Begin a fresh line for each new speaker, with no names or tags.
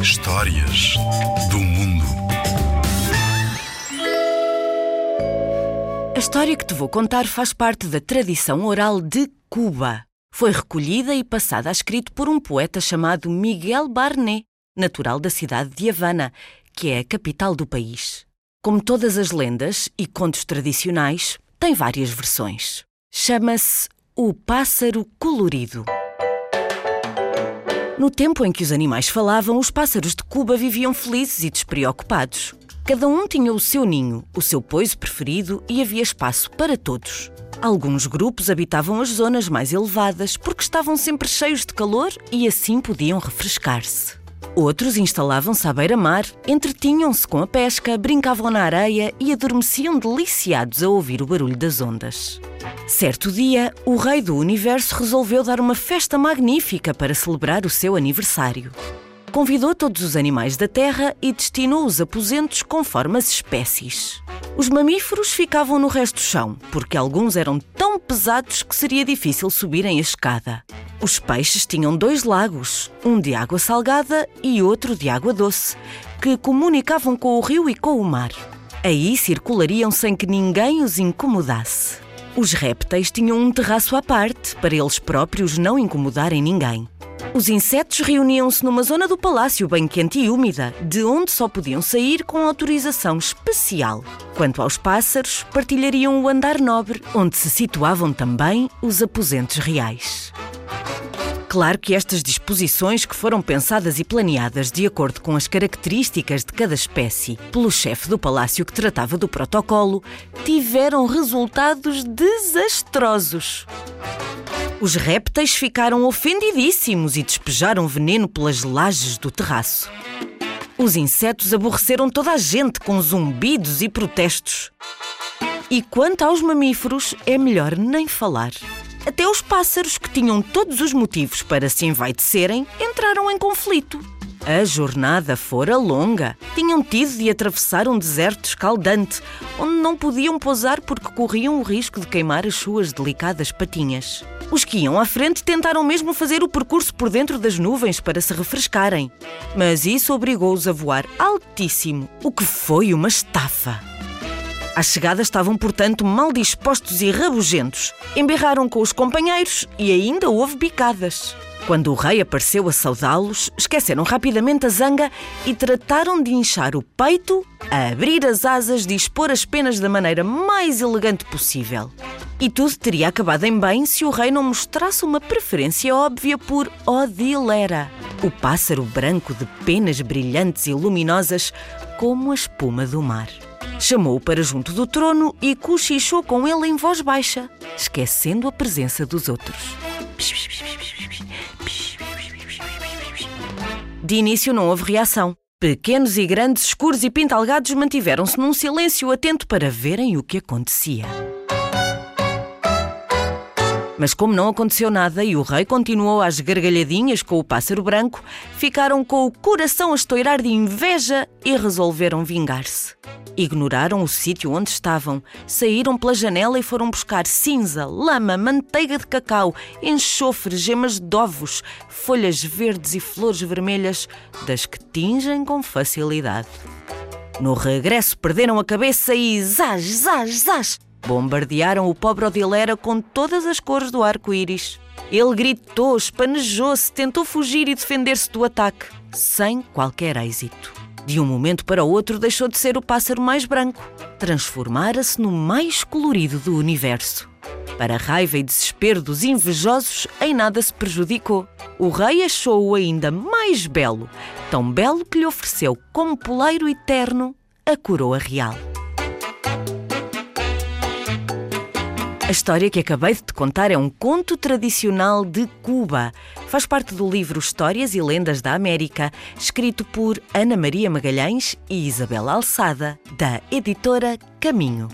Histórias do mundo.
A história que te vou contar faz parte da tradição oral de Cuba. Foi recolhida e passada a escrito por um poeta chamado Miguel Barné, natural da cidade de Havana, que é a capital do país. Como todas as lendas e contos tradicionais, tem várias versões. Chama-se O Pássaro Colorido. No tempo em que os animais falavam, os pássaros de Cuba viviam felizes e despreocupados. Cada um tinha o seu ninho, o seu poiso preferido e havia espaço para todos. Alguns grupos habitavam as zonas mais elevadas porque estavam sempre cheios de calor e assim podiam refrescar-se. Outros instalavam-se à beira-mar, entretinham-se com a pesca, brincavam na areia e adormeciam deliciados a ouvir o barulho das ondas. Certo dia, o rei do universo resolveu dar uma festa magnífica para celebrar o seu aniversário. Convidou todos os animais da terra e destinou os aposentos conforme as espécies. Os mamíferos ficavam no resto do chão, porque alguns eram tão pesados que seria difícil subirem a escada. Os peixes tinham dois lagos, um de água salgada e outro de água doce, que comunicavam com o rio e com o mar. Aí circulariam sem que ninguém os incomodasse. Os répteis tinham um terraço à parte, para eles próprios não incomodarem ninguém. Os insetos reuniam-se numa zona do palácio bem quente e úmida, de onde só podiam sair com autorização especial. Quanto aos pássaros, partilhariam o andar nobre, onde se situavam também os aposentos reais. Claro que estas disposições, que foram pensadas e planeadas de acordo com as características de cada espécie pelo chefe do palácio que tratava do protocolo, tiveram resultados desastrosos. Os répteis ficaram ofendidíssimos e despejaram veneno pelas lajes do terraço. Os insetos aborreceram toda a gente com zumbidos e protestos. E quanto aos mamíferos, é melhor nem falar. Até os pássaros, que tinham todos os motivos para se envaidecerem, entraram em conflito. A jornada fora longa. Tinham tido de atravessar um deserto escaldante, onde não podiam pousar porque corriam o risco de queimar as suas delicadas patinhas. Os que iam à frente tentaram mesmo fazer o percurso por dentro das nuvens para se refrescarem. Mas isso obrigou-os a voar altíssimo, o que foi uma estafa. À chegada estavam, portanto, mal dispostos e rabugentos. Emberraram com os companheiros e ainda houve bicadas. Quando o rei apareceu a saudá-los, esqueceram rapidamente a zanga e trataram de inchar o peito, abrir as asas e expor as penas da maneira mais elegante possível. E tudo teria acabado em bem se o rei não mostrasse uma preferência óbvia por Odilera, o pássaro branco de penas brilhantes e luminosas como a espuma do mar. Chamou-o para junto do trono e cochichou com ele em voz baixa, esquecendo a presença dos outros. De início não houve reação. Pequenos e grandes, escuros e pintalgados mantiveram-se num silêncio atento para verem o que acontecia. Mas como não aconteceu nada e o rei continuou às gargalhadinhas com o pássaro branco, ficaram com o coração a estourar de inveja e resolveram vingar-se. Ignoraram o sítio onde estavam, saíram pela janela e foram buscar cinza, lama, manteiga de cacau, enxofre, gemas de ovos, folhas verdes e flores vermelhas, das que tingem com facilidade. No regresso perderam a cabeça e zás, zás, zás! Bombardearam o pobre Odilera com todas as cores do arco-íris. Ele gritou, espanejou-se, tentou fugir e defender-se do ataque, sem qualquer êxito. De um momento para o outro deixou de ser o pássaro mais branco, transformara-se no mais colorido do universo. Para a raiva e desespero dos invejosos, em nada se prejudicou. O rei achou-o ainda mais belo, tão belo que lhe ofereceu como poleiro eterno a coroa real. A história que acabei de te contar é um conto tradicional de Cuba. Faz parte do livro Histórias e Lendas da América, escrito por Ana Maria Magalhães e Isabel Alçada, da editora Caminho.